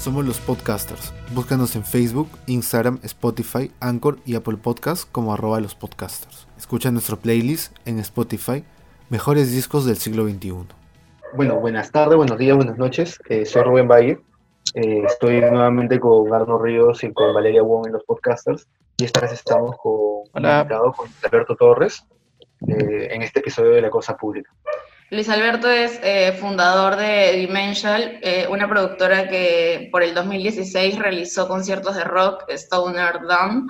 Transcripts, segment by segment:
Somos los podcasters. Búscanos en Facebook, Instagram, Spotify, Anchor y Apple Podcasts como arroba los podcasters. Escucha nuestro playlist en Spotify, Mejores Discos del Siglo XXI. Bueno, buenas tardes, buenos días, buenas noches. Eh, soy Rubén Valle. Eh, estoy nuevamente con Arno Ríos y con Valeria Wong en los podcasters. Y esta vez estamos con, Hola. con Alberto Torres eh, en este episodio de La Cosa Pública. Luis Alberto es eh, fundador de Dimensional, eh, una productora que por el 2016 realizó conciertos de rock, Stoner Down.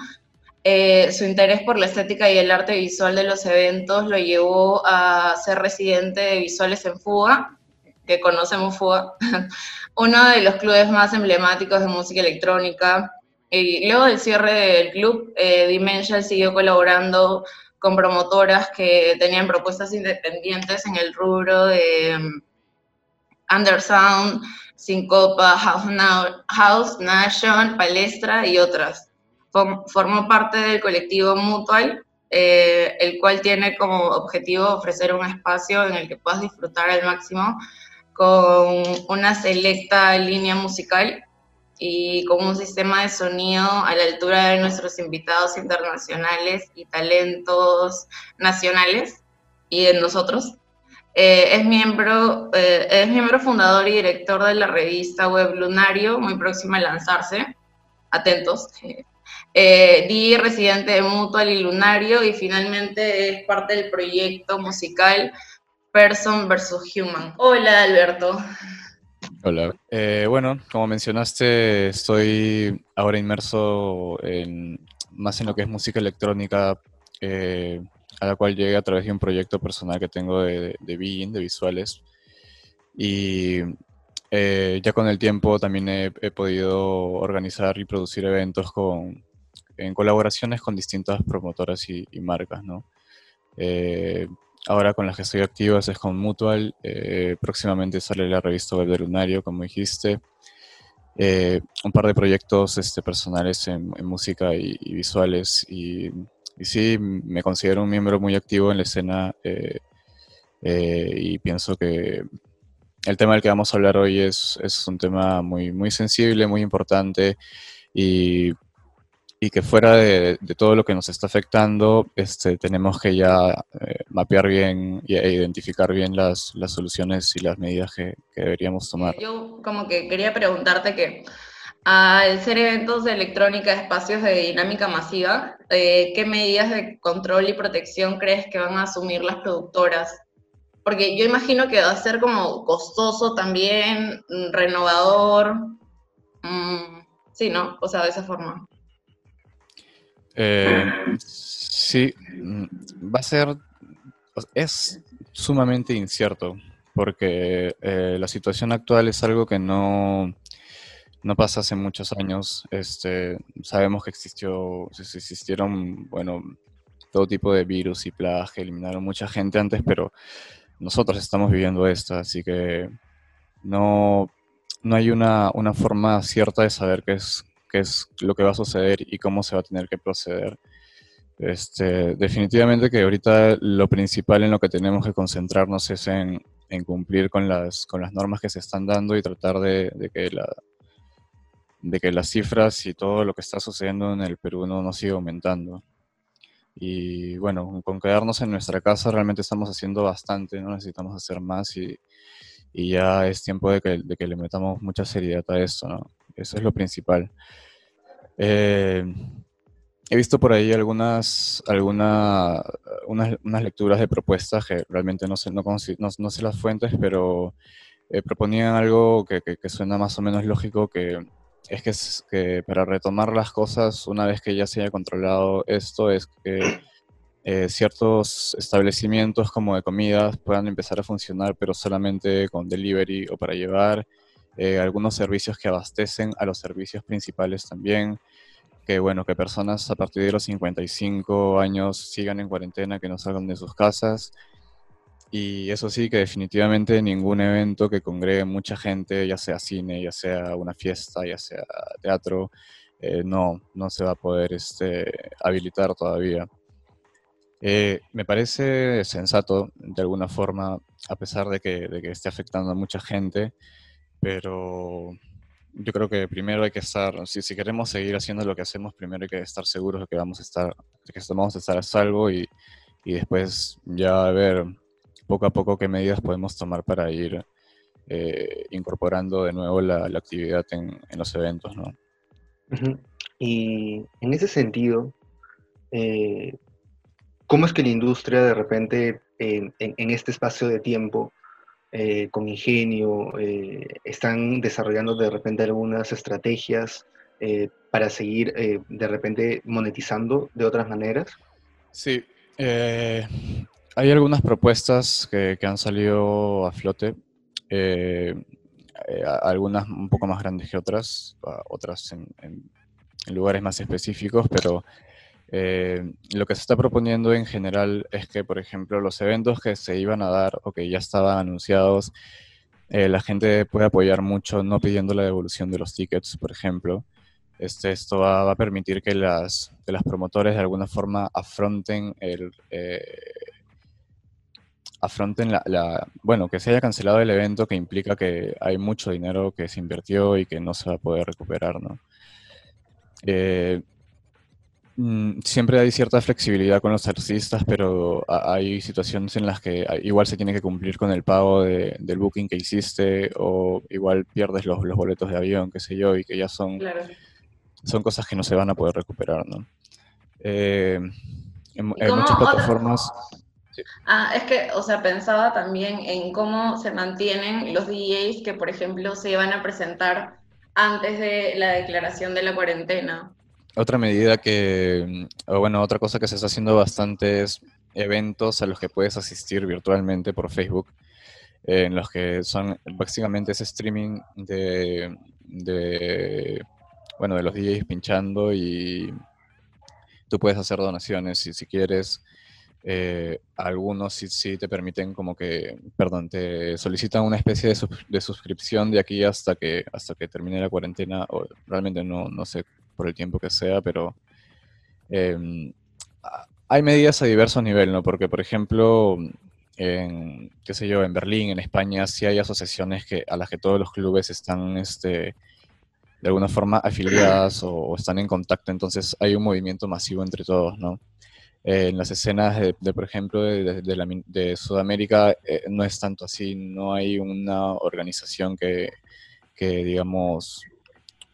Eh, su interés por la estética y el arte visual de los eventos lo llevó a ser residente de Visuales en Fuga, que conocemos Fuga, uno de los clubes más emblemáticos de música electrónica. Y luego del cierre del club, eh, Dimensional siguió colaborando con promotoras que tenían propuestas independientes en el rubro de um, Undersound, Syncopa, House, House Nation, Palestra y otras. Form- formó parte del colectivo Mutual, eh, el cual tiene como objetivo ofrecer un espacio en el que puedas disfrutar al máximo con una selecta línea musical y con un sistema de sonido a la altura de nuestros invitados internacionales y talentos nacionales y de nosotros. Eh, es, miembro, eh, es miembro fundador y director de la revista web Lunario, muy próxima a lanzarse. Atentos. Eh, Di, residente de Mutual y Lunario, y finalmente es parte del proyecto musical Person vs. Human. Hola, Alberto. Hola. Eh, bueno, como mencionaste, estoy ahora inmerso en, más en lo que es música electrónica, eh, a la cual llegué a través de un proyecto personal que tengo de, de being, de visuales. Y eh, ya con el tiempo también he, he podido organizar y producir eventos con, en colaboraciones con distintas promotoras y, y marcas, ¿no? Ahora con las que estoy activo es con Mutual. eh, próximamente sale la revista web de Lunario, como dijiste. Eh, un par de proyectos este, personales en, música y, visuales. Y, y sí, me considero un miembro muy activo en la escena eh, y pienso que el tema del que vamos a hablar hoy es, es un tema muy, muy sensible, muy importante y y que fuera de, de todo lo que nos está afectando, este, tenemos que ya eh, mapear bien e identificar bien las, las soluciones y las medidas que, que deberíamos tomar. Yo como que quería preguntarte que al ser eventos de electrónica, espacios de dinámica masiva, eh, ¿qué medidas de control y protección crees que van a asumir las productoras? Porque yo imagino que va a ser como costoso también, mm, renovador, mm, sí, ¿no? O sea, de esa forma. Eh, sí, mm, va a ser, es sumamente incierto, porque eh, la situación actual es algo que no, no pasa hace muchos años. Este, sabemos que existió, existieron, bueno, todo tipo de virus y plagas que eliminaron mucha gente antes, pero nosotros estamos viviendo esto, así que no, no hay una, una forma cierta de saber qué es, qué es lo que va a suceder y cómo se va a tener que proceder. Este, definitivamente que ahorita lo principal en lo que tenemos que concentrarnos es en, en cumplir con las, con las normas que se están dando y tratar de, de que la, de que las cifras y todo lo que está sucediendo en el Perú no, no siga aumentando. Y bueno, con quedarnos en nuestra casa realmente estamos haciendo bastante, no necesitamos hacer más y, y ya es tiempo de que, de que le metamos mucha seriedad a esto, ¿no? Eso es lo principal. Eh, he visto por ahí algunas, alguna, unas, unas lecturas de propuestas que realmente no sé, no, no- no sé las fuentes, pero eh, proponían algo que, suena más o menos lógico, que es que, es que para retomar las cosas, una vez que ya se haya controlado esto, es que eh, ciertos establecimientos como de comidas puedan empezar a funcionar, pero solamente con delivery o para llevar, eh, algunos servicios que abastecen a los servicios principales también, que bueno, que personas a partir de los 55 años sigan en cuarentena, que no salgan de sus casas. Y eso sí, que definitivamente ningún evento que congregue mucha gente, ya sea cine, ya sea una fiesta, ya sea teatro, eh, no, no se va a poder este, habilitar todavía. Eh, me parece sensato, de alguna forma, a pesar de que, de que esté afectando a mucha gente, pero yo creo que primero hay que estar, si, si queremos seguir haciendo lo que hacemos, primero hay que estar seguros de que vamos a estar, que vamos a estar a salvo y, y después ya ver poco a poco qué medidas podemos tomar para ir eh, incorporando de nuevo la, la actividad en, en, los eventos, ¿no? Y en ese sentido, eh, ¿cómo es que la industria de repente en, en este espacio de tiempo eh, con ingenio, eh, están desarrollando de repente algunas estrategias eh, para seguir de repente monetizando de otras maneras? Sí, hay algunas propuestas que, han salido a flote, algunas un poco más grandes que otras, otras en lugares más específicos, pero eh, lo que se está proponiendo en general es que, por ejemplo, los eventos que se iban a dar o que ya estaban anunciados, eh, la gente puede apoyar mucho no pidiendo la devolución de los tickets, por ejemplo. Este, esto va, a permitir que las, que las promotores de alguna forma afronten el... Eh, afronten la, la, bueno, que se haya cancelado el evento que implica que hay mucho dinero que se invirtió y que no se va a poder recuperar, ¿no? Eh, siempre hay cierta flexibilidad con los artistas, pero hay situaciones en las que igual se tiene que cumplir con el pago de, del booking que hiciste o igual pierdes los, los, boletos de avión, qué sé yo, y que ya son, claro. son cosas que no se van a poder recuperar, ¿no? Eh, en, en muchas plataformas... Sí. Ah, es que, o sea, pensaba también en cómo se mantienen los DJs que, por ejemplo, se iban a presentar antes de la declaración de la cuarentena. Otra medida que, bueno, otra cosa que se está haciendo bastante es eventos a los que puedes asistir virtualmente por Facebook, en los que son básicamente ese streaming de, de, bueno, de los DJs pinchando y tú puedes hacer donaciones si, si quieres. Eh, algunos sí, sí, te permiten como que, perdón, te solicitan una especie de, sub, de, suscripción de aquí hasta que, hasta que termine la cuarentena, o realmente no, no sé por el tiempo que sea, pero eh, hay medidas a diversos niveles, ¿no? Porque, por ejemplo, en, qué sé yo, en Berlín, en España, sí hay asociaciones que, a las que todos los clubes están, este, de alguna forma, afiliadas o, o están en contacto, entonces hay un movimiento masivo entre todos, ¿no? Eh, en las escenas de, de por ejemplo, de, de, la, de Sudamérica eh, no es tanto así, no hay una organización que, que digamos,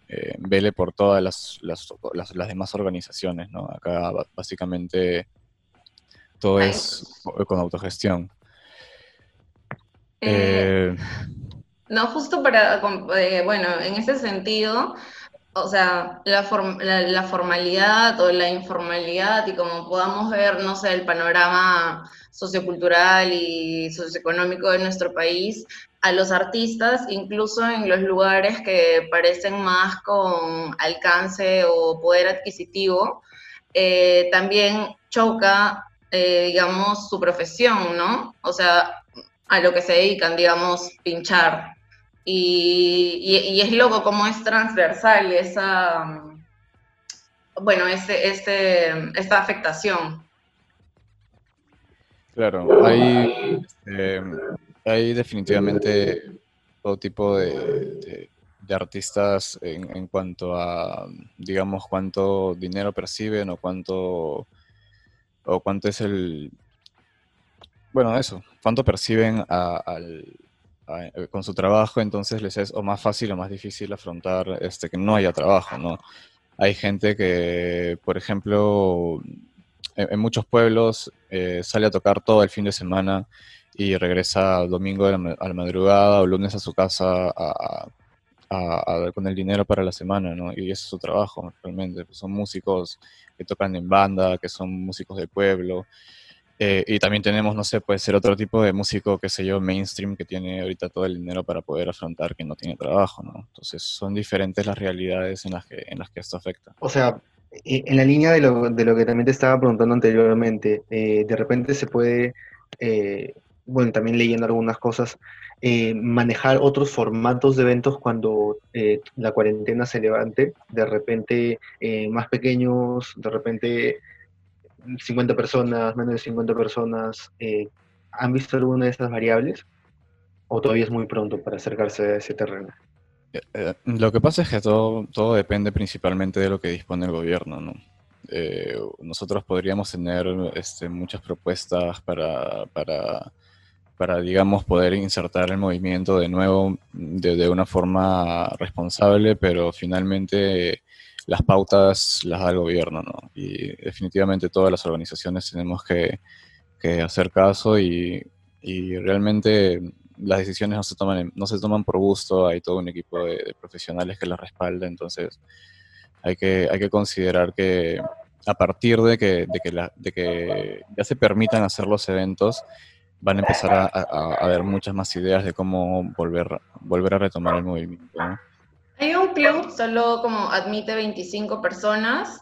eh, vele por todas las, las, las, las, demás organizaciones, ¿no? Acá básicamente todo es con autogestión. Eh, eh, no, justo para, bueno, en ese sentido, o sea, la, form, la, la, formalidad o la informalidad y como podamos ver, no sé, el panorama sociocultural y socioeconómico de nuestro país, a los artistas, incluso en los lugares que parecen más con alcance o poder adquisitivo, eh, también choca, eh, digamos, su profesión, ¿no? O sea, a lo que se dedican, digamos, pinchar. Y, y, y es loco cómo es transversal esa, bueno, ese, ese, esta afectación. Claro, hay, eh, hay definitivamente todo tipo de, artistas en, en, cuanto a, digamos, cuánto dinero perciben o cuánto, o cuánto es el, bueno, eso, cuánto perciben a, al, con su trabajo, entonces les es o más fácil o más difícil afrontar este, que no haya trabajo, ¿no? Hay gente que, por ejemplo, en, en muchos pueblos eh, sale a tocar todo el fin de semana y regresa domingo a la, a la madrugada o lunes a su casa a, a, con el dinero para la semana, ¿no? Y ese es su trabajo, realmente. Pues son músicos que tocan en banda, que son músicos del pueblo. Eh, y también tenemos, no sé, puede ser otro tipo de músico, qué sé yo, mainstream, que tiene ahorita todo el dinero para poder afrontar que no tiene trabajo, ¿no? Entonces son diferentes las realidades en las que, en las que esto afecta. O sea, en la línea de lo, de lo que también te estaba preguntando anteriormente, eh, de repente se puede eh, bueno, también leyendo algunas cosas, eh, manejar otros formatos de eventos cuando eh, la cuarentena se levante, de repente eh, más pequeños, de repente 50 personas, menos de 50 personas, eh, ¿han visto alguna de esas variables? ¿O todavía es muy pronto para acercarse a ese terreno? Eh, eh, lo que pasa es que todo, todo depende principalmente de lo que dispone el gobierno, ¿no? Nosotros podríamos tener este, muchas propuestas para, para, para, digamos, poder insertar el movimiento de nuevo de, una forma responsable, pero finalmente las pautas las da el gobierno, ¿no? Y definitivamente todas las organizaciones tenemos que, que hacer caso y, y realmente las decisiones no se toman no se toman por gusto, hay todo un equipo de, profesionales que las respalda, entonces hay que, hay que considerar que a partir de que, de que ya se permitan hacer los eventos, van a empezar a, a, haber muchas más ideas de cómo volver, volver a retomar el movimiento. Hay un club, solo como admite 25 personas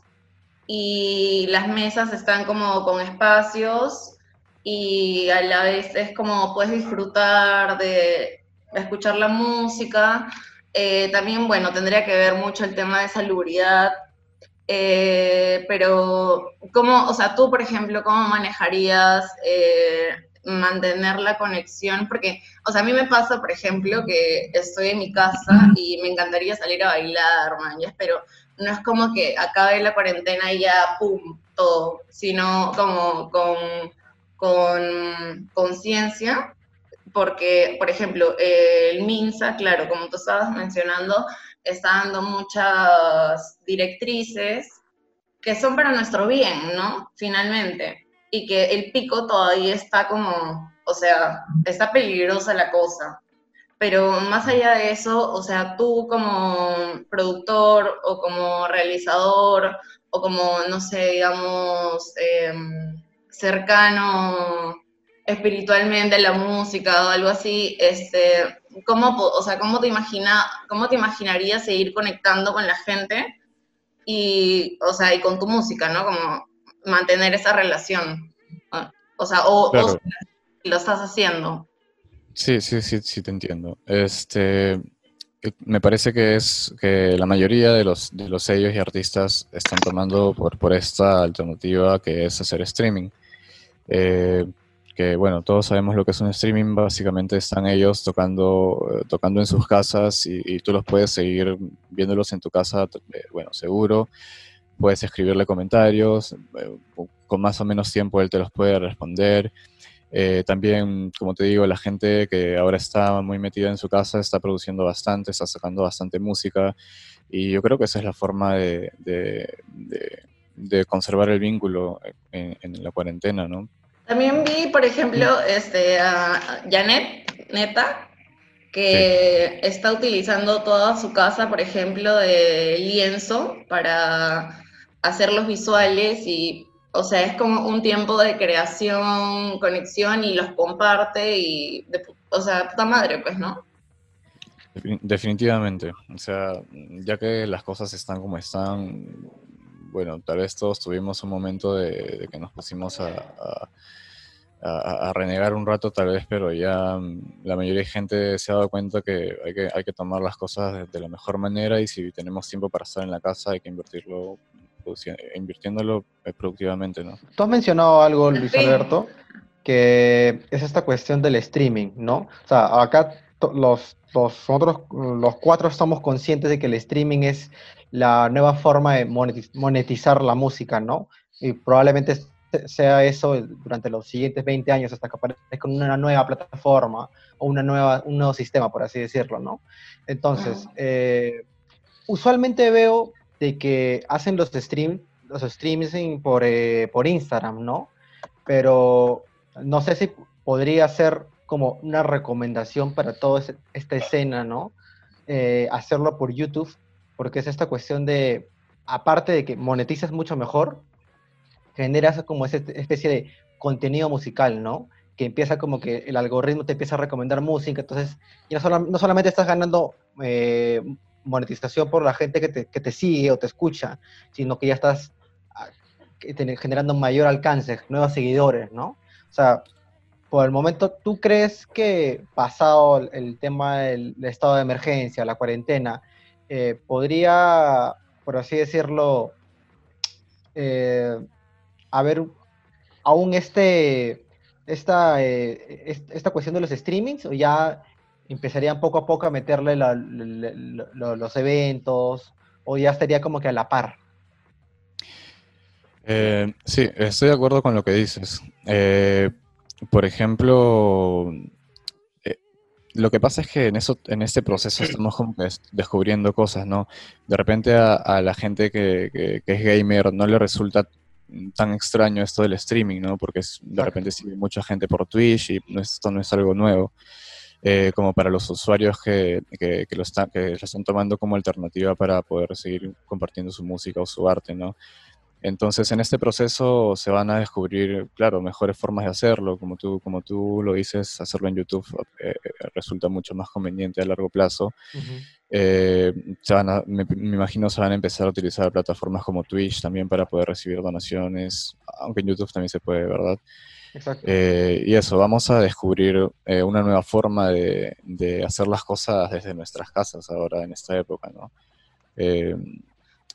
y las mesas están como con espacios y a la vez es como puedes disfrutar de, escuchar la música. Eh, también, bueno, tendría que ver mucho el tema de salubridad, eh, pero ¿cómo, o sea, tú, por ejemplo, cómo manejarías eh, mantener la conexión? Porque, o sea, a mí me pasa, por ejemplo, que estoy en mi casa y me encantaría salir a bailar, man, pero no es como que acabe la cuarentena y ya, pum, todo, sino como con con conciencia, porque, por ejemplo, el MINSA, claro, como tú estabas mencionando, está dando muchas directrices que son para nuestro bien, ¿no? Finalmente. Y que el pico todavía está como, o sea, está peligrosa la cosa. Pero más allá de eso, o sea, tú como productor o como realizador o como, no sé, digamos, eh, cercano espiritualmente a la música o algo así, este, ¿cómo, o sea, ¿cómo, te imagina, ¿cómo te imaginarías seguir conectando con la gente y, o sea, y con tu música, ¿no? Como mantener esa relación. O sea, o, lo estás haciendo. Sí, sí, sí, sí, te entiendo. Este, me parece que es que la mayoría de los, de los sellos y artistas están tomando por, por esta alternativa que es hacer streaming. Eh, que bueno, todos sabemos lo que es un streaming, básicamente están ellos tocando, eh, tocando en sus casas y, tú los puedes seguir viéndolos en tu casa, eh, bueno, seguro, puedes escribirle comentarios, con más o menos tiempo él te los puede responder. también, como te digo, la gente que ahora está muy metida en su casa está produciendo bastante, está sacando bastante música y yo creo que esa es la forma de de conservar el vínculo en, la cuarentena, ¿no? También vi, por ejemplo, este, a Janet, neta, que está utilizando toda su casa, por ejemplo, de lienzo para hacer los visuales y, o sea, es como un tiempo de creación, conexión y los comparte y, o sea, puta madre, pues, ¿no? Definitivamente, o sea, ya que las cosas están como están, bueno, tal vez todos tuvimos un momento de, que nos pusimos a, renegar un rato, tal vez, pero ya mm, la mayoría de gente se ha dado cuenta que hay que, hay que tomar las cosas de, la mejor manera y si tenemos tiempo para estar en la casa hay que invertirlo, invirtiéndolo eh, productivamente, ¿no? Tú has mencionado algo, Luis Alberto, que es esta cuestión del streaming, ¿no? O sea, acá los, los, nosotros los cuatro estamos conscientes de que el streaming es la nueva forma de monetizar la música, ¿no? Y probablemente sea eso durante los siguientes 20 años hasta que aparezca una nueva plataforma o una nueva, un nuevo sistema, por así decirlo, ¿no? Entonces, eh, usualmente veo de que hacen los streams, los streaming por, eh, por Instagram, ¿no? Pero no sé si podría ser como una recomendación para toda esta escena, ¿no? Eh, hacerlo por YouTube porque es esta cuestión de, aparte de que monetizas mucho mejor, generas como esa especie de contenido musical, ¿no? Que empieza como que el algoritmo te empieza a recomendar música, entonces ya no, solamente estás ganando eh, monetización por la gente que te, que te, sigue o te escucha, sino que ya estás ah, generando mayor alcance, nuevos seguidores, ¿no? O sea, por el momento, ¿tú crees que pasado el tema del estado de emergencia, la cuarentena, eh, podría, por así decirlo, eh, haber aún este, esta, eh, esta cuestión de los streamings o ya empezarían poco a poco a meterle los eventos o ya estaría como que a la par. Eh, sí, estoy de acuerdo con lo que dices. Eh, por ejemplo, eh, lo que pasa es que en, eso, en este proceso estamos como descubriendo cosas, ¿no? De repente a, la gente que, es gamer no le resulta tan extraño esto del streaming, ¿no? Porque de repente sigue mucha gente por Twitch y esto no es algo nuevo. Como para los usuarios que, que, lo están, que lo están tomando como alternativa para poder seguir compartiendo su música o su arte, ¿no? Entonces, en este proceso se van a descubrir, claro, mejores formas de hacerlo. Como tú, como tú lo dices, hacerlo en YouTube eh, eh, resulta mucho más conveniente a largo plazo. Eh, me, imagino se van a empezar a utilizar plataformas como Twitch también para poder recibir donaciones, aunque en YouTube también se puede, ¿verdad? Exacto. y eso, vamos a descubrir una nueva forma de, de, hacer las cosas desde nuestras casas ahora en esta época, ¿no?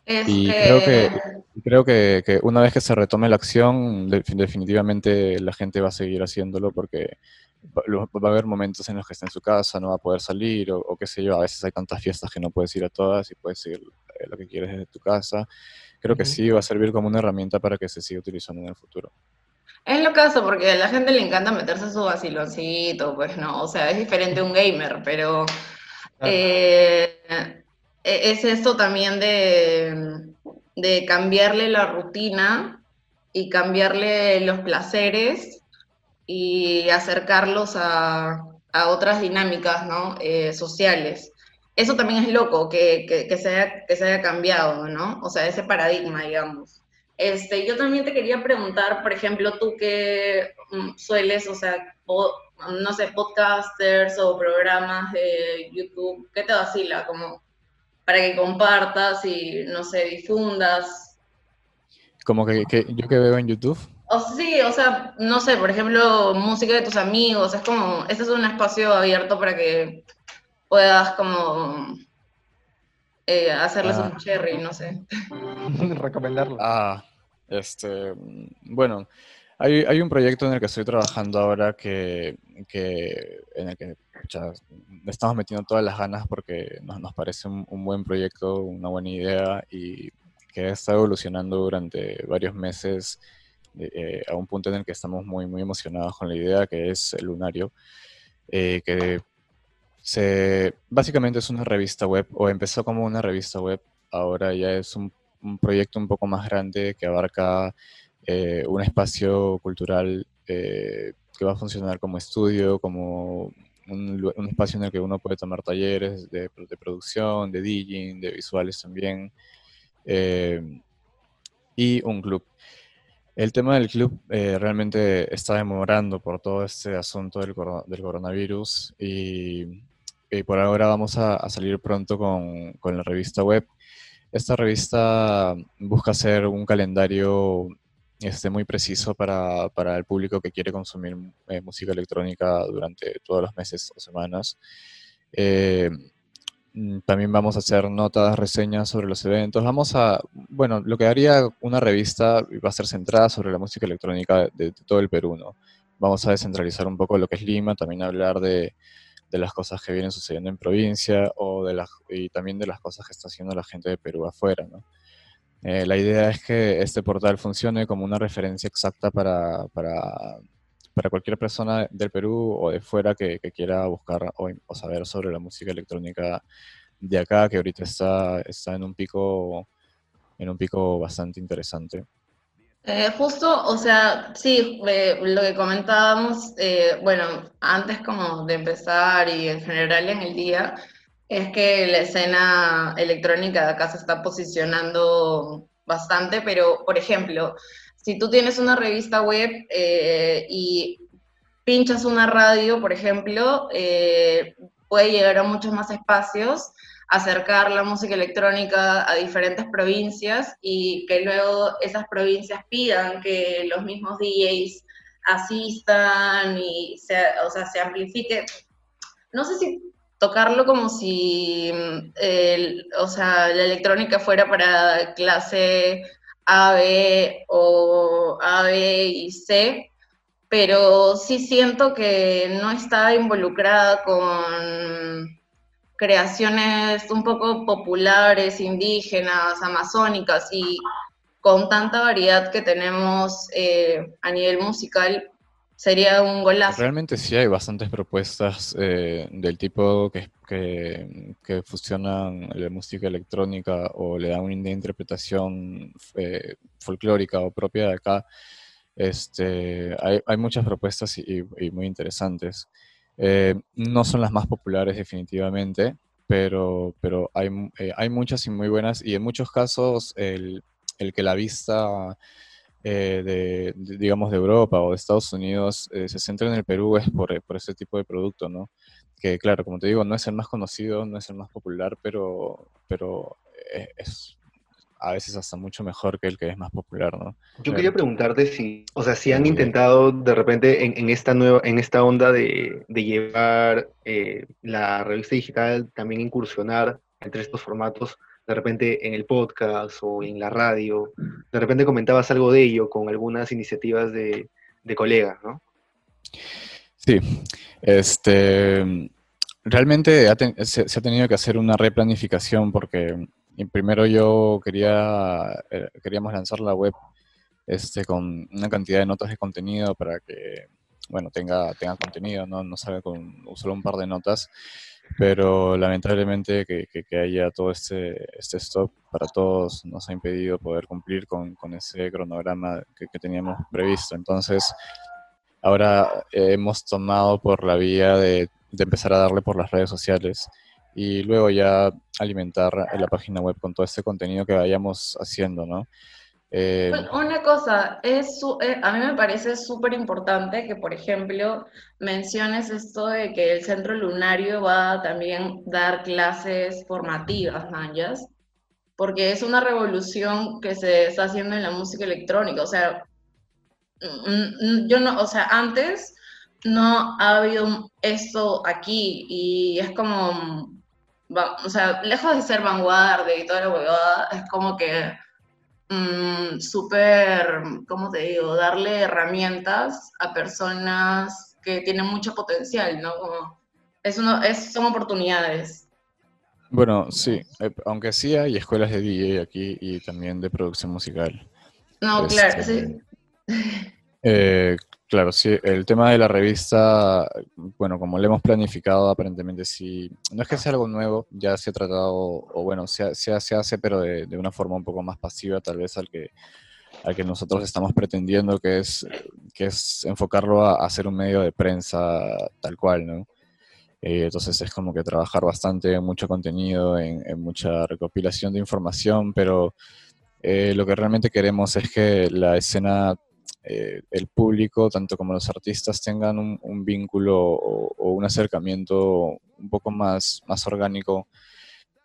Y creo que, creo que, una vez que se retome la acción, definitivamente la gente va a seguir haciéndolo porque va, a haber momentos en los que está en su casa, no va a poder salir o, qué sé yo, a veces hay tantas fiestas que no puedes ir a todas y puedes ir eh, lo que quieres desde tu casa. Creo que sí va a servir como una herramienta para que se siga utilizando en el futuro. Es lo caso, porque a la gente le encanta meterse su vaciloncito, pues no, o sea, es diferente un gamer, pero eh, e-, es esto también de, cambiarle la rutina y cambiarle los placeres y acercarlos a, otras dinámicas ¿no? Eh, sociales. Eso también es loco, que, se haya, que se haya cambiado, ¿no? O sea, ese paradigma, digamos. Este, yo también te quería preguntar, por ejemplo, tú que mm, sueles, o sea, no sé, podcasters o programas de YouTube, ¿qué te vacila? Como, para que compartas y, no sé, difundas. Como que, yo que veo en YouTube. O sí, o sea, no sé, por ejemplo, música de tus amigos, es como, este es un espacio abierto para que puedas como eh, hacerles un ah. cherry, no sé. Recomendarlo. Ah, este, bueno, hay, hay, un proyecto en el que estoy trabajando ahora que, que en el que le estamos metiendo todas las ganas porque nos, nos parece un, buen proyecto, una buena idea y que está evolucionando durante varios meses eh, a un punto en el que estamos muy, muy emocionados con la idea, que es el Lunario, eh, que se, básicamente es una revista web, o empezó como una revista web, ahora ya es un, proyecto un poco más grande que abarca eh, un espacio cultural que va a funcionar como estudio, como un, espacio en el que uno puede tomar talleres de, producción, de DJing, de visuales también, eh, y un club. El tema del club eh, realmente está demorando por todo este asunto del, del coronavirus y, por ahora vamos a, salir pronto con, con, la revista web. Esta revista busca hacer un calendario este, muy preciso para, para, el público que quiere consumir eh, música electrónica durante todos los meses o semanas. Eh, mm, también vamos a hacer notas, reseñas sobre los eventos. Vamos a, bueno, lo que haría una revista va a ser centrada sobre la música electrónica de, todo el Perú, ¿no? Vamos a descentralizar un poco lo que es Lima, también hablar de, de las cosas que vienen sucediendo en provincia o de las, y también de las cosas que está haciendo la gente de Perú afuera, ¿no? Eh, la idea es que este portal funcione como una referencia exacta para, para, para cualquier persona del Perú o de fuera que, quiera buscar o, saber sobre la música electrónica de acá, que ahorita está, está en un pico en un pico bastante interesante. Eh, justo, o sea, sí, eh, lo que comentábamos, bueno, antes como de empezar y en general en el día, es que la escena electrónica de acá se está posicionando bastante, pero por ejemplo, si tú tienes una revista web eh, y pinchas una radio, por ejemplo, eh, puede llegar a muchos más espacios, acercar la música electrónica a diferentes provincias y que luego esas provincias pidan que los mismos DJs asistan y se, o sea, se amplifique. No sé si tocarlo como si, o sea, la electrónica fuera para clase A, B o A, B y C, pero sí siento que no está involucrada con creaciones un poco populares, indígenas, amazónicas y con tanta variedad que tenemos eh, a nivel musical, sería un golazo. Realmente sí hay bastantes propuestas eh, del tipo que, que, fusionan la música electrónica o le dan una interpretación eh, folclórica o propia de acá. Este, hay, hay muchas propuestas y muy interesantes. Eh, no son las más populares definitivamente, pero, pero hay, eh, hay muchas y muy buenas y en muchos casos el, el que la vista eh, de, digamos, de Europa o de Estados Unidos se centra en el Perú es por, por ese tipo de producto, ¿no? Que claro, como te digo, no es el más conocido, no es el más popular, pero, pero es, a veces hasta mucho mejor que el que es más popular, ¿no? Yo quería preguntarte si, o sea, si han intentado de repente en, esta nueva, en esta onda de, llevar eh, la revista digital, también incursionar entre estos formatos, de repente en el podcast o en la radio, de repente comentabas algo de ello con algunas iniciativas de, colegas, ¿no? Sí, este, realmente se, ha tenido que hacer una replanificación porque y primero yo quería, eh, queríamos lanzar la web este, con una cantidad de notas de contenido para que, bueno, tenga, tenga contenido, ¿no? No salga con solo un par de notas, pero lamentablemente que, que, haya todo este, este stop para todos nos ha impedido poder cumplir con, con ese cronograma que, que, teníamos previsto. Entonces, ahora hemos tomado por la vía de, de empezar a darle por las redes sociales y luego ya alimentar la página web con todo este contenido que vayamos haciendo, ¿no? Eh, una cosa, es, eh, a mí me parece súper importante que, por ejemplo, menciones esto de que el Centro Lunario va a también dar clases formativas, ¿manjas? Porque es una revolución que se está haciendo en la música electrónica. O sea, mm, mm, yo no, o sea, antes no ha habido esto aquí y es como o sea, lejos de ser vanguardia y toda la huevada, es como que mm, súper, ¿cómo te digo? Darle herramientas a personas que tienen mucho potencial, ¿no? Como, es uno, es, son oportunidades. Bueno, sí, eh, aunque sí hay escuelas de DJ aquí y también de producción musical. No, claro, sí. Este, eh, Claro, sí, el tema de la revista, bueno, como lo hemos planificado, aparentemente sí, no es que sea algo nuevo, ya se ha tratado, o bueno, se, se, se hace, pero de, de, una forma un poco más pasiva tal vez al que, al que nosotros estamos pretendiendo, que es, que es enfocarlo a, hacer un medio de prensa tal cual, ¿no? Eh, entonces es como que trabajar bastante mucho contenido, en, en mucha recopilación de información, pero eh, lo que realmente queremos es que la escena eh, el público, tanto como los artistas, tengan un, vínculo o, un acercamiento un poco más, más orgánico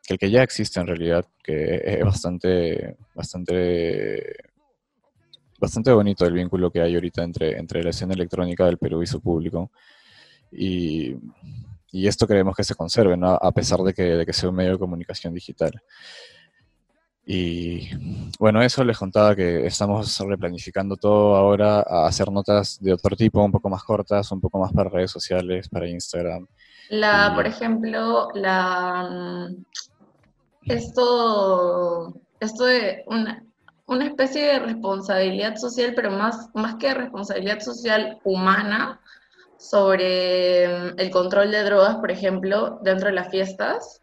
que el que ya existe en realidad, que es bastante, bastante, bastante bonito el vínculo que hay ahorita entre, entre la escena electrónica del Perú y su público. Y, esto queremos que se conserve, a pesar de que, de que sea un medio de comunicación digital. Y bueno, eso les contaba que estamos replanificando todo ahora a hacer notas de otro tipo, un poco más cortas, un poco más para redes sociales, para Instagram. La, por ejemplo, la esto, esto de una, una especie de responsabilidad social, pero más, más que responsabilidad social humana sobre el control de drogas, por ejemplo, dentro de las fiestas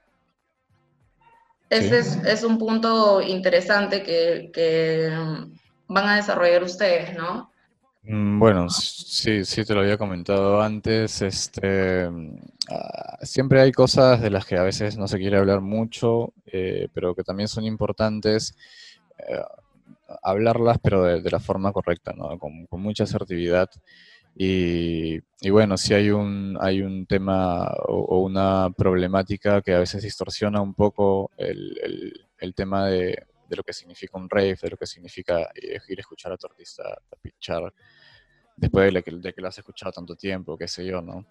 ese es, un punto interesante que, van a desarrollar ustedes, ¿no? Mm, bueno, sí, sí te lo había comentado antes. Este, ah, siempre hay cosas de las que a veces no se quiere hablar mucho, eh, pero que también son importantes eh, hablarlas, pero de, la forma correcta, ¿no? con, con mucha asertividad. Y, bueno, si hay un, hay un tema o, una problemática que a veces distorsiona un poco el, el, tema de, de, lo que significa un rave, de lo que significa ir a escuchar a tu artista a pinchar después de que, de que lo has escuchado tanto tiempo, qué sé yo, ¿no?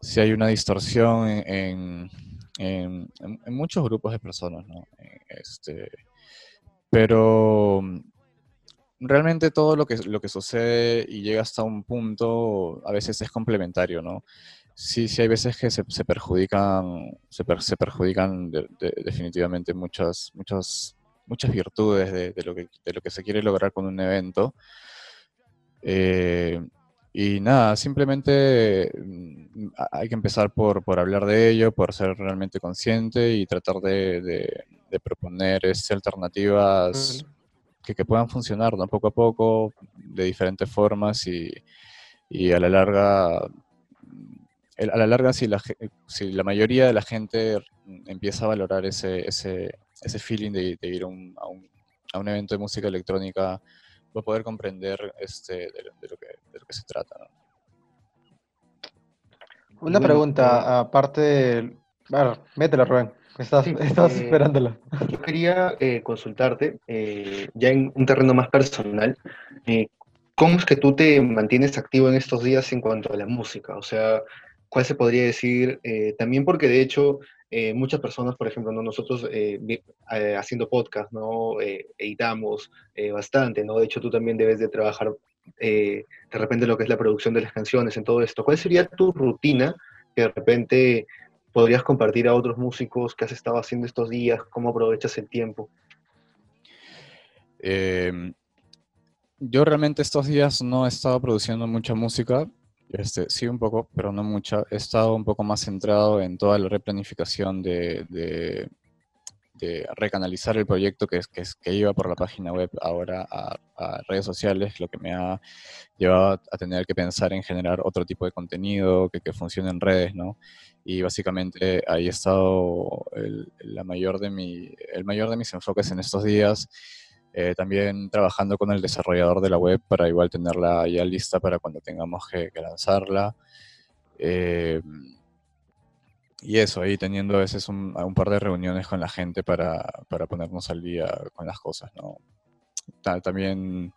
Si hay una distorsión en, en, en, muchos grupos de personas, ¿no? Este, pero realmente todo lo que, lo que sucede y llega hasta un punto a veces es complementario, ¿no? Sí, sí hay veces que se, se perjudican, se, se perjudican definitivamente muchas, muchas, muchas virtudes de, de, lo que, de lo que se quiere lograr con un evento. Eh, y nada, simplemente mm, hay que empezar por, por, hablar de ello, por ser realmente consciente y tratar de, de, proponer este, alternativas que, que, puedan funcionar ¿no? poco a poco, de diferentes formas y, y a la larga, a la larga si la, si la mayoría de la gente empieza a valorar ese, ese, ese feeling de, ir a un, a un evento de música electrónica, va a poder comprender este, de, lo, que, de lo que se trata. Una pregunta, aparte de... Bueno, métela, Rubén. Estás, sí, estás eh, esperándola. Yo quería eh, consultarte, eh, ya en un terreno más personal, ¿cómo es que tú te mantienes activo en estos días en cuanto a la música? O sea, ¿cuál se podría decir? también porque de hecho muchas personas, por ejemplo, ¿no? nosotros haciendo podcast, ¿no? editamos bastante, ¿no? De hecho, tú también debes de trabajar de repente lo que es la producción de las canciones, en todo esto. ¿Cuál sería tu rutina que de repente podrías compartir a otros músicos que has estado haciendo estos días? ¿Cómo aprovechas el tiempo? Em, yo realmente estos días no he estado produciendo mucha música, este, sí, un poco, pero no mucha. He estado un poco más centrado en toda la replanificación de, de, recanalizar el proyecto que, que, que iba por la página web ahora a, redes sociales, lo que me ha llevado a tener que pensar en generar otro tipo de contenido que, que funcione en redes, ¿no? Y básicamente ahí he estado el, la mayor de mi, el mayor de mis enfoques en estos días eh, también trabajando con el desarrollador de la web para igual tenerla ya lista para cuando tengamos que, lanzarla. Eh, y eso, ahí teniendo a veces un, par de reuniones con la gente para, ponernos al día con las cosas, ¿no? también,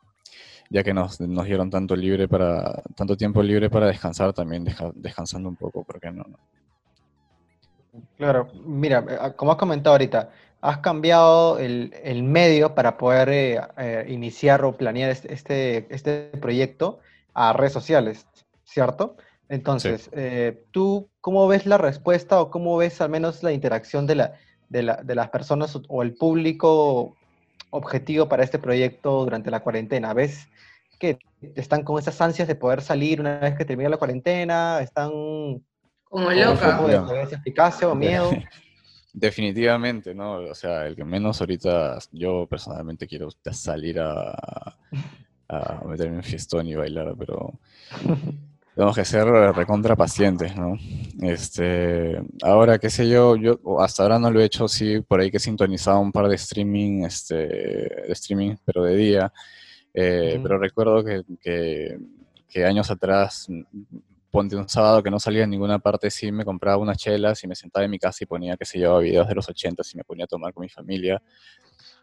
ya que nos, dieron tanto libre para, tanto tiempo libre para descansar, también descansando un poco, ¿por qué no? Claro, mira, eh, como has comentado ahorita, has cambiado el, medio para poder eh, eh, iniciar o planear este, este, este, proyecto a redes sociales, ¿cierto? Entonces, eh, ¿tú cómo ves la respuesta o cómo ves al menos la interacción de, la, de, las personas o el público objetivo para este proyecto durante la cuarentena? ¿Ves que están con esas ansias de poder salir una vez que termine la cuarentena? ¿Están como loca? de eficacia o miedo? Definitivamente, ¿no? O sea, el que menos ahorita yo personalmente quiero salir a, a meterme en fiestón y bailar, pero tenemos que ser recontra pacientes, ¿no? Este, ahora, qué sé yo, yo hasta ahora no lo he hecho, sí, por ahí que he sintonizado un par de streaming, este, de streaming, pero de día, eh, pero recuerdo que, que, que años atrás ponte un sábado que no salía en ninguna parte, sí me compraba unas chelas y me sentaba en mi casa y ponía, que se llevaba videos de los 80 y me ponía a tomar con mi familia.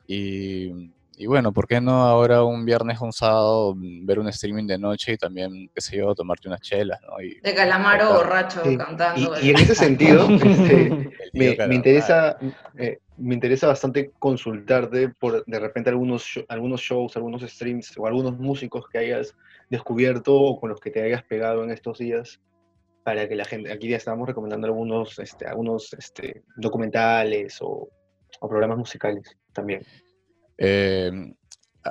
Y, y, bueno, ¿por qué no ahora un viernes o un sábado ver un streaming de noche y también, qué sé yo, tomarte unas chelas, ¿no? de calamaro borracho cantando. Y, en ese sentido, este, me, interesa, eh, me interesa bastante consultarte por de repente algunos, algunos shows, algunos streams o algunos músicos que hayas descubierto o con los que te hayas pegado en estos días para que la gente, aquí ya estamos recomendando algunos, este, algunos este, documentales o, programas musicales también. Eh,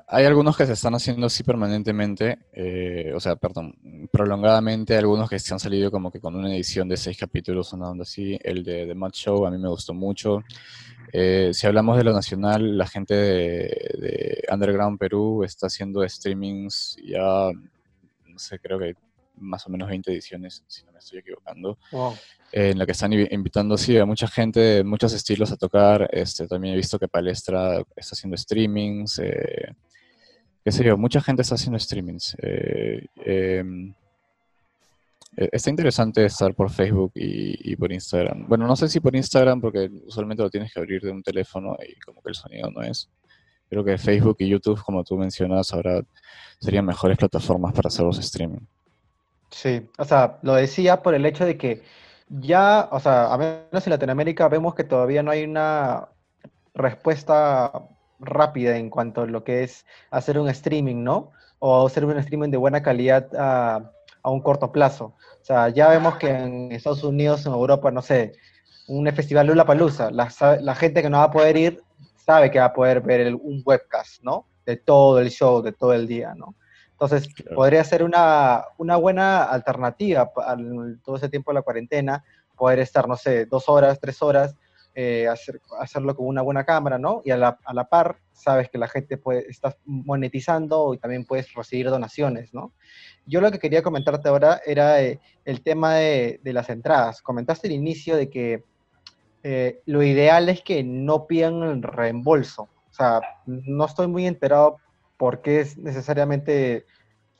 hay algunos que se están haciendo así permanentemente, eh, o sea, perdón, prolongadamente, algunos que se han salido como que con una edición de seis capítulos, una onda así. El de The Mad Show a mí me gustó mucho. Eh, si hablamos de lo nacional, la gente de, Underground Perú está haciendo streamings ya, no sé, creo que más o menos 20 ediciones, si no me estoy equivocando, eh, en la que están invitando sí, a mucha gente de muchos estilos a tocar. Este, también he visto que Palestra está haciendo streamings. Eh, qué sé yo, mucha gente está haciendo streamings. Em, eh, está interesante estar por Facebook y, por Instagram. Bueno, no sé si por Instagram, porque usualmente lo tienes que abrir de un teléfono y como que el sonido no es. Creo que Facebook y YouTube, como tú mencionas, ahora serían mejores plataformas para hacer los streaming. Sí, o sea, lo decía por el hecho de que ya, o sea, a menos en Latinoamérica vemos que todavía no hay una respuesta rápida en cuanto a lo que es hacer un streaming, ¿no? O hacer un streaming de buena calidad a, a un corto plazo. O sea, ya vemos que en Estados Unidos, en Europa, no sé, un festival Lula Palusa, la, la gente que no va a poder ir sabe que va a poder ver un webcast, ¿no? De todo el show, de todo el día, ¿no? Entonces, podría ser una, una buena alternativa al, todo ese tiempo de la cuarentena, poder estar, no sé, dos horas, tres horas, eh, hacer, hacerlo con una buena cámara, ¿no? Y a la, a la, par, sabes que la gente puede, está monetizando y también puedes recibir donaciones, ¿no? Yo lo que quería comentarte ahora era eh, el tema de, de, las entradas. Comentaste al inicio de que eh, lo ideal es que no pidan el reembolso. O sea, no estoy muy enterado por qué es necesariamente,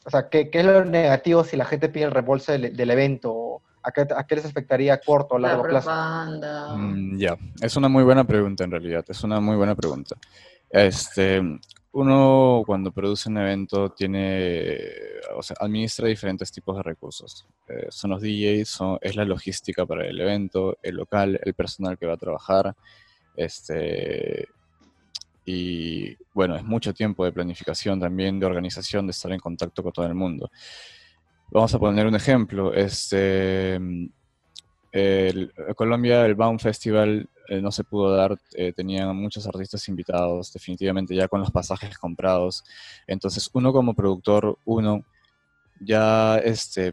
o sea, qué, qué es lo negativo si la gente pide el reembolso del, del evento. ¿A qué, ¿A qué, les afectaría a corto o largo plazo? Mm, ya, es una muy buena pregunta en realidad, es una muy buena pregunta. Este, uno cuando produce un evento tiene, o sea, administra diferentes tipos de recursos. Eh, son los DJs, son, es la logística para el evento, el local, el personal que va a trabajar, este, y bueno, es mucho tiempo de planificación también, de organización, de estar en contacto con todo el mundo. Vamos a poner un ejemplo. Este, el, Colombia, el Baum Festival eh, no se pudo dar, eh, tenían muchos artistas invitados, definitivamente ya con los pasajes comprados. Entonces, uno como productor, uno ya este,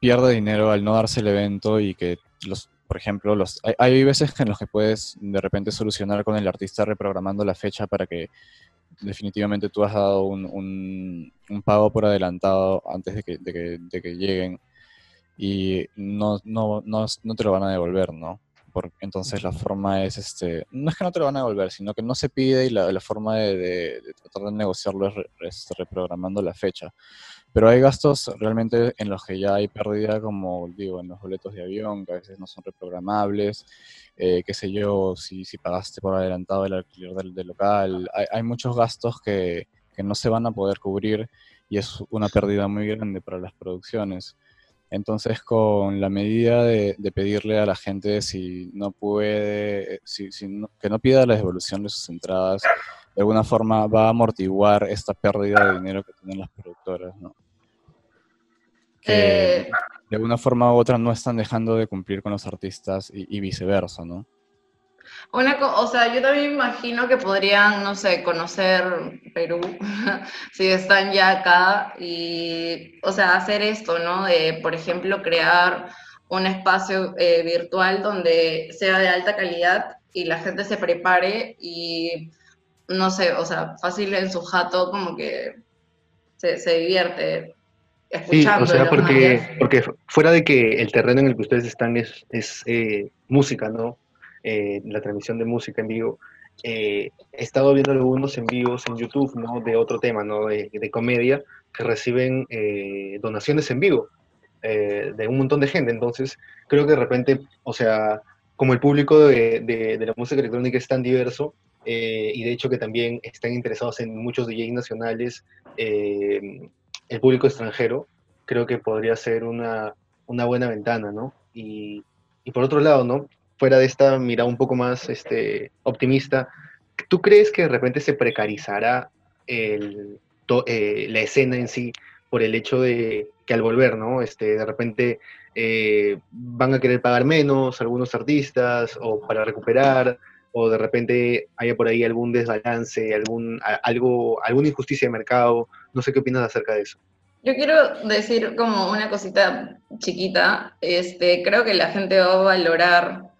pierde dinero al no darse el evento y que los, por ejemplo, los, hay, hay, veces en los que puedes de repente solucionar con el artista reprogramando la fecha para que definitivamente tú has dado un, un, un pago por adelantado antes de que, de que, de que lleguen y no, no, no, no, te lo van a devolver, ¿no? Porque entonces la forma es, este, no es que no te lo van a devolver, sino que no se pide y la, la forma de, de, de, tratar de negociarlo es, re, es, reprogramando la fecha. Pero hay gastos realmente en los que ya hay pérdida, como digo, en los boletos de avión, que a veces no son reprogramables, eh, qué sé yo, si, si pagaste por adelantado el alquiler del, local. Hay, hay, muchos gastos que, que no se van a poder cubrir y es una pérdida muy grande para las producciones. Entonces, con la medida de, de, pedirle a la gente si no puede, si, si no, que no pida la devolución de sus entradas, de alguna forma va a amortiguar esta pérdida de dinero que tienen las productoras, ¿no? Que eh... de alguna forma u otra no están dejando de cumplir con los artistas y, y viceversa, ¿no? Una, o sea, yo también imagino que podrían, no sé, conocer Perú, si están ya acá, y, o sea, hacer esto, ¿no? De, por ejemplo, crear un espacio eh, virtual donde sea de alta calidad y la gente se prepare y, no sé, o sea, fácil en su jato como que se, se divierte. Sí, o sea, porque, porque fuera de que el terreno en el que ustedes están es, es eh, música, ¿no? eh, la transmisión de música en vivo, eh, he estado viendo algunos en vivos en YouTube, ¿no? De otro tema, ¿no? De, de comedia, que reciben eh, donaciones en vivo eh, de un montón de gente. Entonces, creo que de repente, o sea, como el público de, de, de la música electrónica es tan diverso, y de hecho que también están interesados en muchos DJs nacionales, el público extranjero, creo que podría ser una, una buena ventana, ¿no? Y, y por otro lado, ¿no? fuera de esta mirada un poco más este, optimista, ¿tú crees que de repente se precarizará el, to, eh, la escena en sí por el hecho de que al volver, ¿no? Este, de repente eh, van a querer pagar menos algunos artistas o para recuperar, o de repente haya por ahí algún desbalance, algún, algo, alguna injusticia de mercado. No sé qué opinas acerca de eso. Yo quiero decir como una cosita chiquita. Este, creo que la gente va a valorar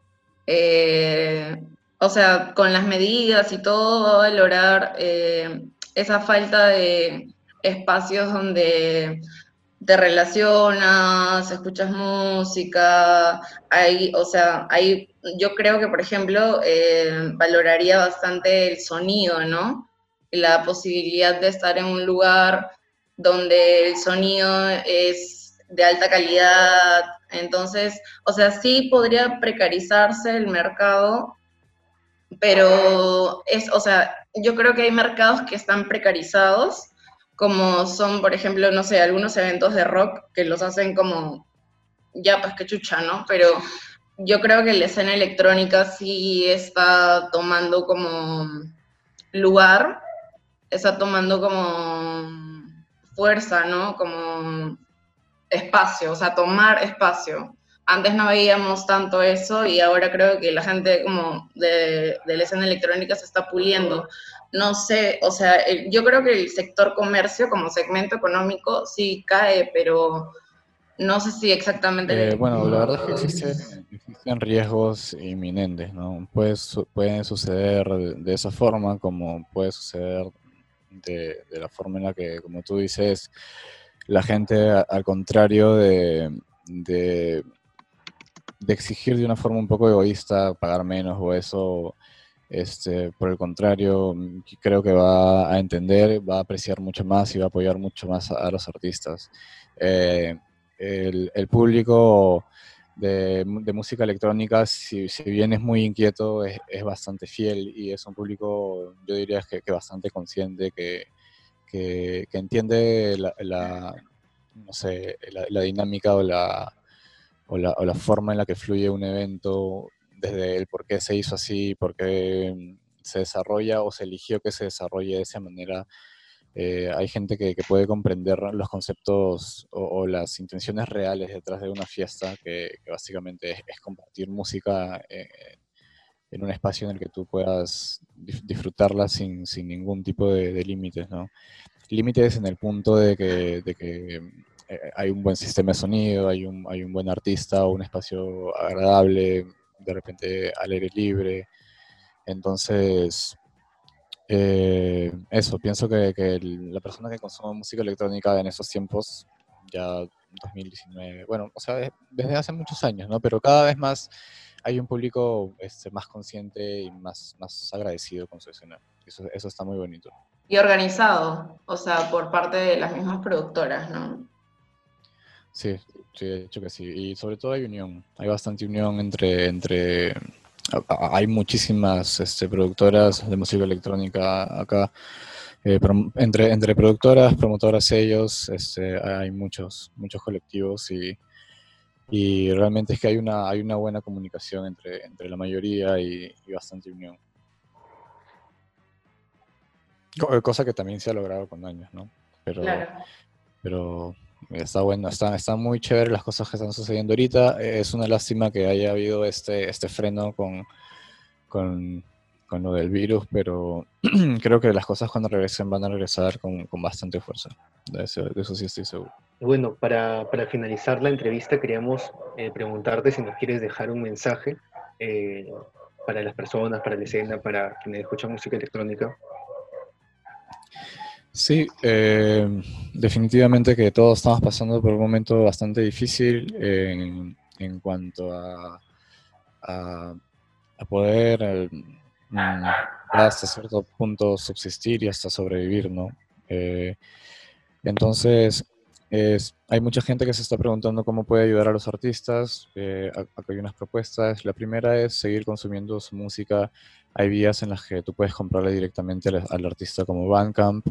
eh, o sea, con las medidas y todo va a valorar eh, esa falta de espacios donde te relacionas, escuchas música, hay, o sea, hay, yo creo que, por ejemplo, eh, valoraría bastante el sonido, ¿no? La posibilidad de estar en un lugar donde el sonido es de alta calidad, entonces, o sea, sí podría precarizarse el mercado, pero es, o sea, yo creo que hay mercados que están precarizados, como son, por ejemplo, no sé, algunos eventos de rock que los hacen como, ya, pues que chucha, ¿no? Pero yo creo que la escena electrónica sí está tomando como lugar está tomando como fuerza, ¿no? Como espacio, o sea, tomar espacio. Antes no veíamos tanto eso y ahora creo que la gente como de, de la escena electrónica se está puliendo. No sé, o sea, yo creo que el sector comercio como segmento económico sí cae, pero no sé si exactamente... Eh, bueno, la verdad es que existen, riesgos inminentes, ¿no? pueden suceder de, esa forma como puede suceder de, la forma en la que, como tú dices, la gente, al contrario de, de, exigir de una forma un poco egoísta pagar menos o eso, este, por el contrario, creo que va a entender, va a apreciar mucho más y va a apoyar mucho más a, los artistas. Eh, el, público de, música electrónica, si, bien es muy inquieto, es, bastante fiel y es un público, yo diría que, que bastante consciente, que, que, entiende la, no sé, la, dinámica o la, o la, o, la, forma en la que fluye un evento, desde el por qué se hizo así, por qué se desarrolla o se eligió que se desarrolle de esa manera eh, hay gente que, puede comprender los conceptos o, las intenciones reales detrás de una fiesta, que, básicamente es, compartir música eh, en un espacio en el que tú puedas disfrutarla sin, ningún tipo de, límites, ¿no? Límites en el punto de que, eh, hay un buen sistema de sonido, hay un, hay un buen artista, un espacio agradable, de repente al aire libre. Entonces, eh, eso, pienso que, la persona que consume música electrónica en esos tiempos, ya 2019, bueno, o sea, desde hace muchos años, ¿no? Pero cada vez más hay un público este, más consciente y más, más agradecido con su escena. Eso, eso está muy bonito. Y organizado, o sea, por parte de las mismas productoras, ¿no? Sí, sí, de hecho que sí. Y sobre todo hay unión, hay bastante unión entre, entre hay muchísimas este, productoras de música electrónica acá. Eh, entre, entre productoras, promotoras, sellos, este, hay muchos, muchos colectivos y, y, realmente es que hay una, hay una buena comunicación entre, entre la mayoría y, bastante unión. Cosa que también se ha logrado con años, ¿no? Pero, pero Está bueno, está, está muy chévere las cosas que están sucediendo ahorita. Es una lástima que haya habido este, este freno con, con, con lo del virus, pero creo que las cosas cuando regresen van a regresar con, con bastante fuerza. De eso, de eso, sí estoy seguro. Bueno, para, para finalizar la entrevista queríamos eh, preguntarte si nos quieres dejar un mensaje eh, para las personas, para la escena, para quienes escuchan música electrónica. Sí, eh, definitivamente que todos estamos pasando por un momento bastante difícil en, en cuanto a, a, poder mm, hasta cierto punto subsistir y hasta sobrevivir, ¿no? Eh, entonces, es, hay mucha gente que se está preguntando cómo puede ayudar a los artistas. Eh, acá hay unas propuestas. La primera es seguir consumiendo su música hay vías en las que tú puedes comprarle directamente al, artista como Bandcamp.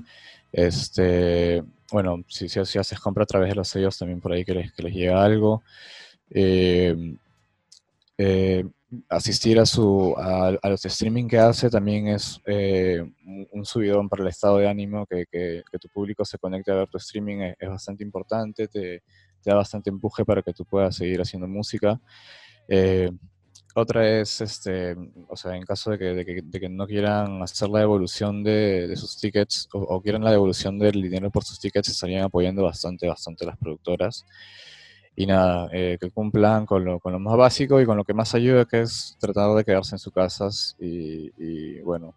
Este, bueno, si, si, haces compra a través de los sellos, también por ahí que les, que les llega algo. Eh, eh, asistir a, su, a, los streaming que hace también es eh, un subidón para el estado de ánimo, que, tu público se conecte a ver tu streaming es, bastante importante, te, da bastante empuje para que tú puedas seguir haciendo música. Otra es, este, o sea, en caso de que, de que, no quieran hacer la devolución de, sus tickets o, quieran la devolución del dinero por sus tickets, estarían apoyando bastante, bastante las productoras. Y nada, eh, que cumplan con lo, con lo más básico y con lo que más ayuda, que es tratar de quedarse en sus casas y, bueno,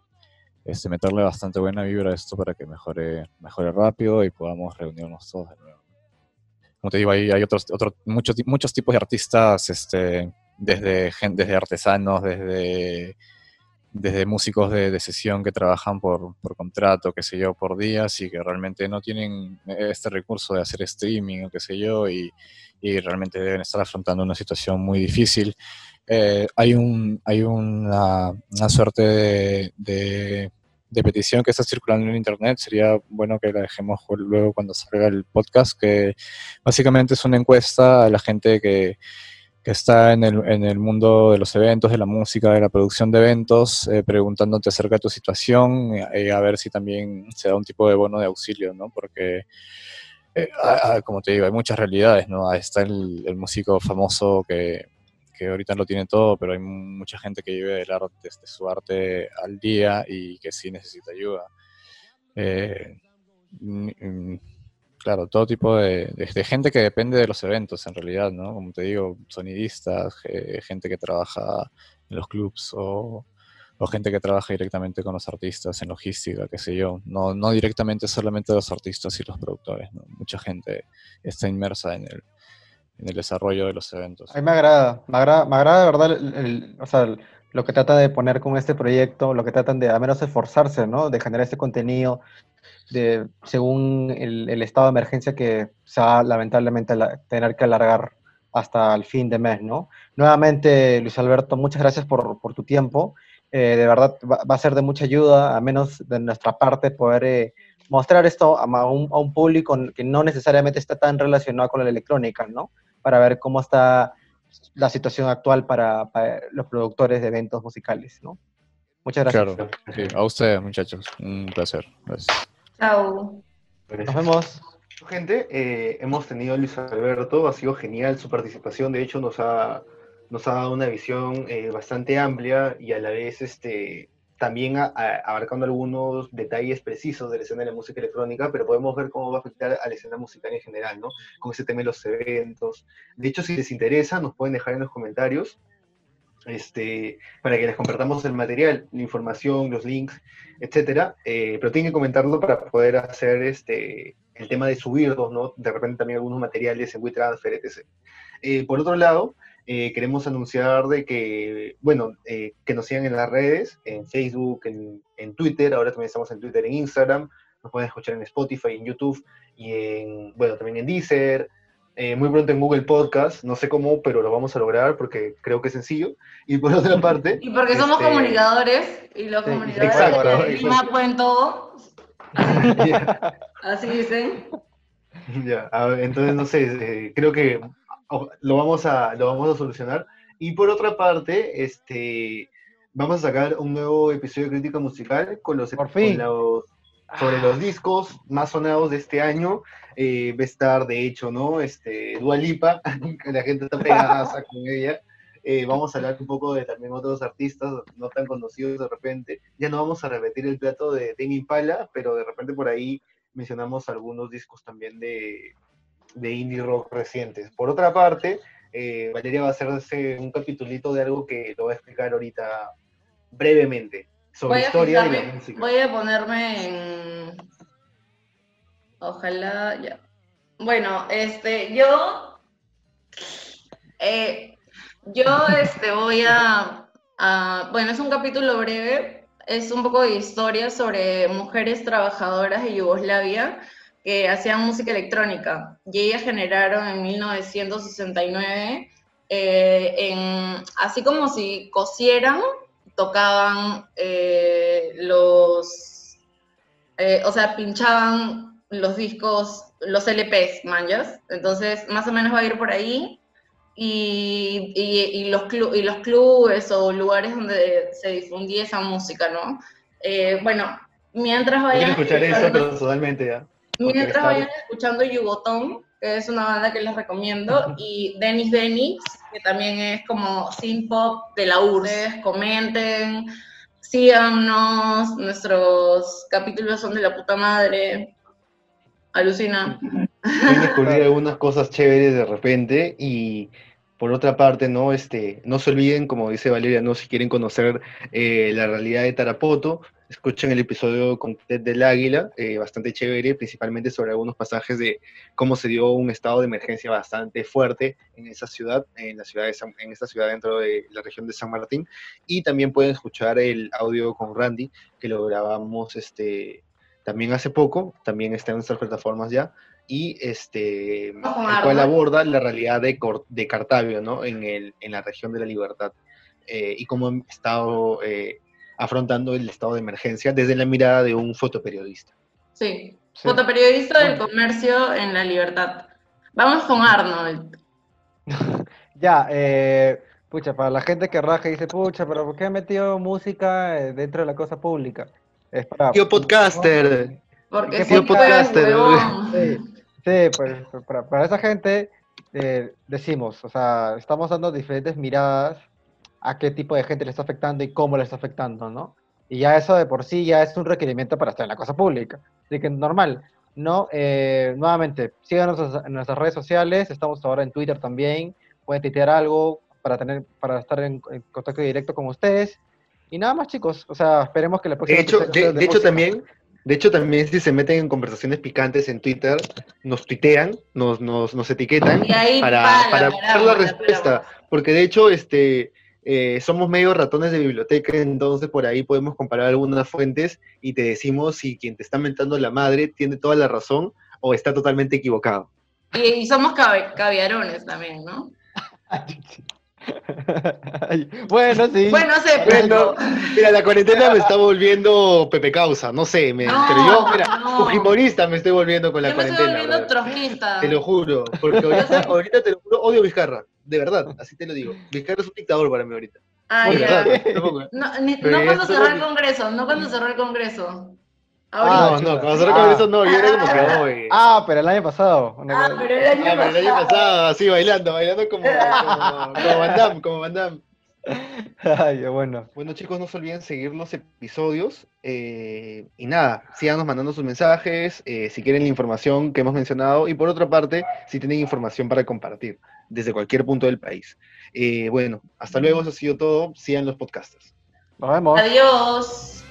este, meterle bastante buena vibra a esto para que mejore, mejore rápido y podamos reunirnos todos de nuevo. Como te digo, hay, hay otros, otros muchos, muchos tipos de artistas este, desde, desde artesanos, desde, desde músicos de, sesión que trabajan por, por, contrato, qué sé yo, por días y que realmente no tienen este recurso de hacer streaming o qué sé yo y realmente deben estar afrontando una situación muy difícil. Eh, hay un, hay una, una suerte de, de, de, petición que está circulando en internet, sería bueno que la dejemos luego cuando salga el podcast, que básicamente es una encuesta a la gente que que está en el, en el, mundo de los eventos, de la música, de la producción de eventos, eh, preguntándote acerca de tu situación, eh, a ver si también se da un tipo de bono de auxilio, ¿no? Porque, como te digo, hay muchas realidades, ¿no? Está el, el músico famoso que, que, ahorita lo tiene todo, pero hay mucha gente que vive del arte, de su arte al día y que sí necesita ayuda. Mm, claro, todo tipo de, gente que depende de los eventos, en realidad, ¿no? Como te digo, sonidistas, gente que trabaja en los clubs o, gente que trabaja directamente con los artistas en logística, qué sé yo. No, no directamente solamente los artistas y los productores, ¿no? Mucha gente está inmersa en el, en el desarrollo de los eventos. A mí me agrada, me agrada, me agrada de verdad o sea, lo que trata de poner con este proyecto, lo que tratan de, a menos esforzarse, ¿no? De generar este contenido, de, según el, estado de emergencia que se va lamentablemente a tener que alargar hasta el fin de mes, ¿no? Nuevamente, Luis Alberto, muchas gracias por, por tu tiempo. Eh, de verdad, va, a ser de mucha ayuda, a menos de nuestra parte, poder eh, mostrar esto a un, a un, público que no necesariamente está tan relacionado con la electrónica, ¿no? Para ver cómo está la situación actual para, para los productores de eventos musicales, ¿no? Muchas gracias. Claro, sí. a ustedes, muchachos. Un placer. Gracias. Chao. Nos vemos. Gente, eh, hemos tenido a Luis Alberto, ha sido genial su participación, de hecho nos ha, nos ha dado una visión eh, bastante amplia y a la vez este, también abarcando algunos detalles precisos de la escena de la música electrónica, pero podemos ver cómo va a afectar a la escena musical en general, ¿no? Con ese tema de los eventos. De hecho, si les interesa, nos pueden dejar en los comentarios este, para que les compartamos el material, la información, los links, etcétera, eh, pero tienen que comentarlo para poder hacer este, el tema de subirlos, ¿no? De repente también algunos materiales en WeTransfer, etc. Eh, por otro lado, eh, queremos anunciar de que, bueno, que nos sigan en las redes, en Facebook, en, en, Twitter, ahora también estamos en Twitter, en Instagram, nos pueden escuchar en Spotify, en YouTube y en, bueno, también en Deezer, eh, muy pronto en Google Podcast, no sé cómo, pero lo vamos a lograr porque creo que es sencillo. Y por otra parte... Y porque somos este, comunicadores y los comunicadores de Lima pueden todo. Así dicen. Ya, entonces no sé, eh, creo que lo vamos, a, lo vamos a solucionar. Y por otra parte, este, vamos a sacar un nuevo episodio de crítica musical con los, por fin. los sobre los discos más sonados de este año. Eh, va a estar, de hecho, ¿no? Este, Dua Lipa, que la gente está pegada con ella. Eh, vamos a hablar un poco de también otros artistas no tan conocidos de repente. Ya no vamos a repetir el plato de Demi Impala, pero de repente por ahí mencionamos algunos discos también de, de indie rock recientes. Por otra parte, eh, Valeria va a hacerse un capitulito de algo que lo va a explicar ahorita brevemente sobre historia de la música. Voy a ponerme en. Ojalá ya. Bueno, este, yo. Eh, yo este, voy a, Bueno, es un capítulo breve. Es un poco de historia sobre mujeres trabajadoras de Yugoslavia que hacían música electrónica. Y ellas generaron en 1969, eh, en, así como si cosieran, tocaban eh, los, eh, o sea, pinchaban los discos, los LPs, manjas. Entonces, más o menos va a ir por ahí. Y, y, los, y los clubes o lugares donde se difundía esa música, ¿no? Eh, bueno, mientras vayan... escuchar eso personalmente ya. Mientras vayan escuchando Yugotón, que es una banda que les recomiendo, y Dennis Dennis, que también es como synth pop de la URSS. Comenten, síganos, nuestros capítulos son de la puta madre. Alucina. Voy descubrir algunas cosas chéveres de repente y por otra parte, ¿no? Este, no se olviden, como dice Valeria, ¿no? Si quieren conocer eh, la realidad de Tarapoto, escuchen el episodio con Ted del Águila, eh, bastante chévere, principalmente sobre algunos pasajes de cómo se dio un estado de emergencia bastante fuerte en esa ciudad, en la ciudad de en esta ciudad dentro de la región de San Martín, y también pueden escuchar el audio con Randy, que lo grabamos este, también hace poco, también está en nuestras plataformas ya, y este, el cual aborda la realidad de, de Cartavio, ¿no? En, el, en la región de la libertad, eh, y cómo han estado... Eh, afrontando el estado de emergencia desde la mirada de un fotoperiodista. Sí, fotoperiodista del comercio en la libertad. Vamos con Arnold. Ya, eh, pucha, para la gente que raja y dice, pucha, pero ¿por qué he metido música eh, dentro de la cosa pública? Es para... Tío podcaster. Porque ¿Qué sí, tío pues, podcaster? huevón. Sí, sí, pues para, para esa gente eh, decimos, o sea, estamos dando diferentes miradas a qué tipo de gente le está afectando y cómo le está afectando, ¿no? Y ya eso de por sí ya es un requerimiento para estar en la cosa pública. Así que normal, ¿no? Eh, nuevamente, síganos en nuestras redes sociales, estamos ahora en Twitter también, pueden tuitear algo para, tener, para estar en, en contacto directo con ustedes. Y nada más, chicos, o sea, esperemos que la próxima... De hecho, de, de hecho también, de hecho también si se meten en conversaciones picantes en Twitter, nos tuitean, nos, nos, nos etiquetan para, pa, para la buscar paramos, la respuesta. Porque de hecho, este, eh, somos medio ratones de biblioteca, entonces por ahí podemos comparar algunas fuentes y te decimos si quien te está mentando la madre tiene toda la razón o está totalmente equivocado. Y, y somos cavi- caviarones también, ¿no? Bueno, sí. Bueno, no sé, Bueno, mira, la cuarentena me está volviendo Pepe Causa, no sé, me- No, pero yo, mira, no. fujimorista me estoy volviendo con la Yo me estoy volviendo. Te lo juro, porque ahorita, ahorita te lo juro, odio Vizcarra, de verdad, así te lo digo. Vizcarra es un dictador para mí ahorita. No, ni- Pero no cuando cerró el Congreso, no cuando cerró el Congreso. Ah. No, no, cuando con Ah. eso no, yo era como que, oye. Ah, pero el año pasado. una Ah, cosa- pero el año Ah, pero el año pasado. pasado, así bailando, bailando como, como, como Van Damme, como Van Damme. Ay, bueno. Bueno chicos, no se olviden seguir los episodios eh, y nada, síganos mandando sus mensajes, eh, si quieren la información que hemos mencionado y por otra parte, si tienen información para compartir desde cualquier punto del país. Eh, bueno, hasta luego, eso ha sido todo, sigan los podcasters. Nos vemos. Adiós.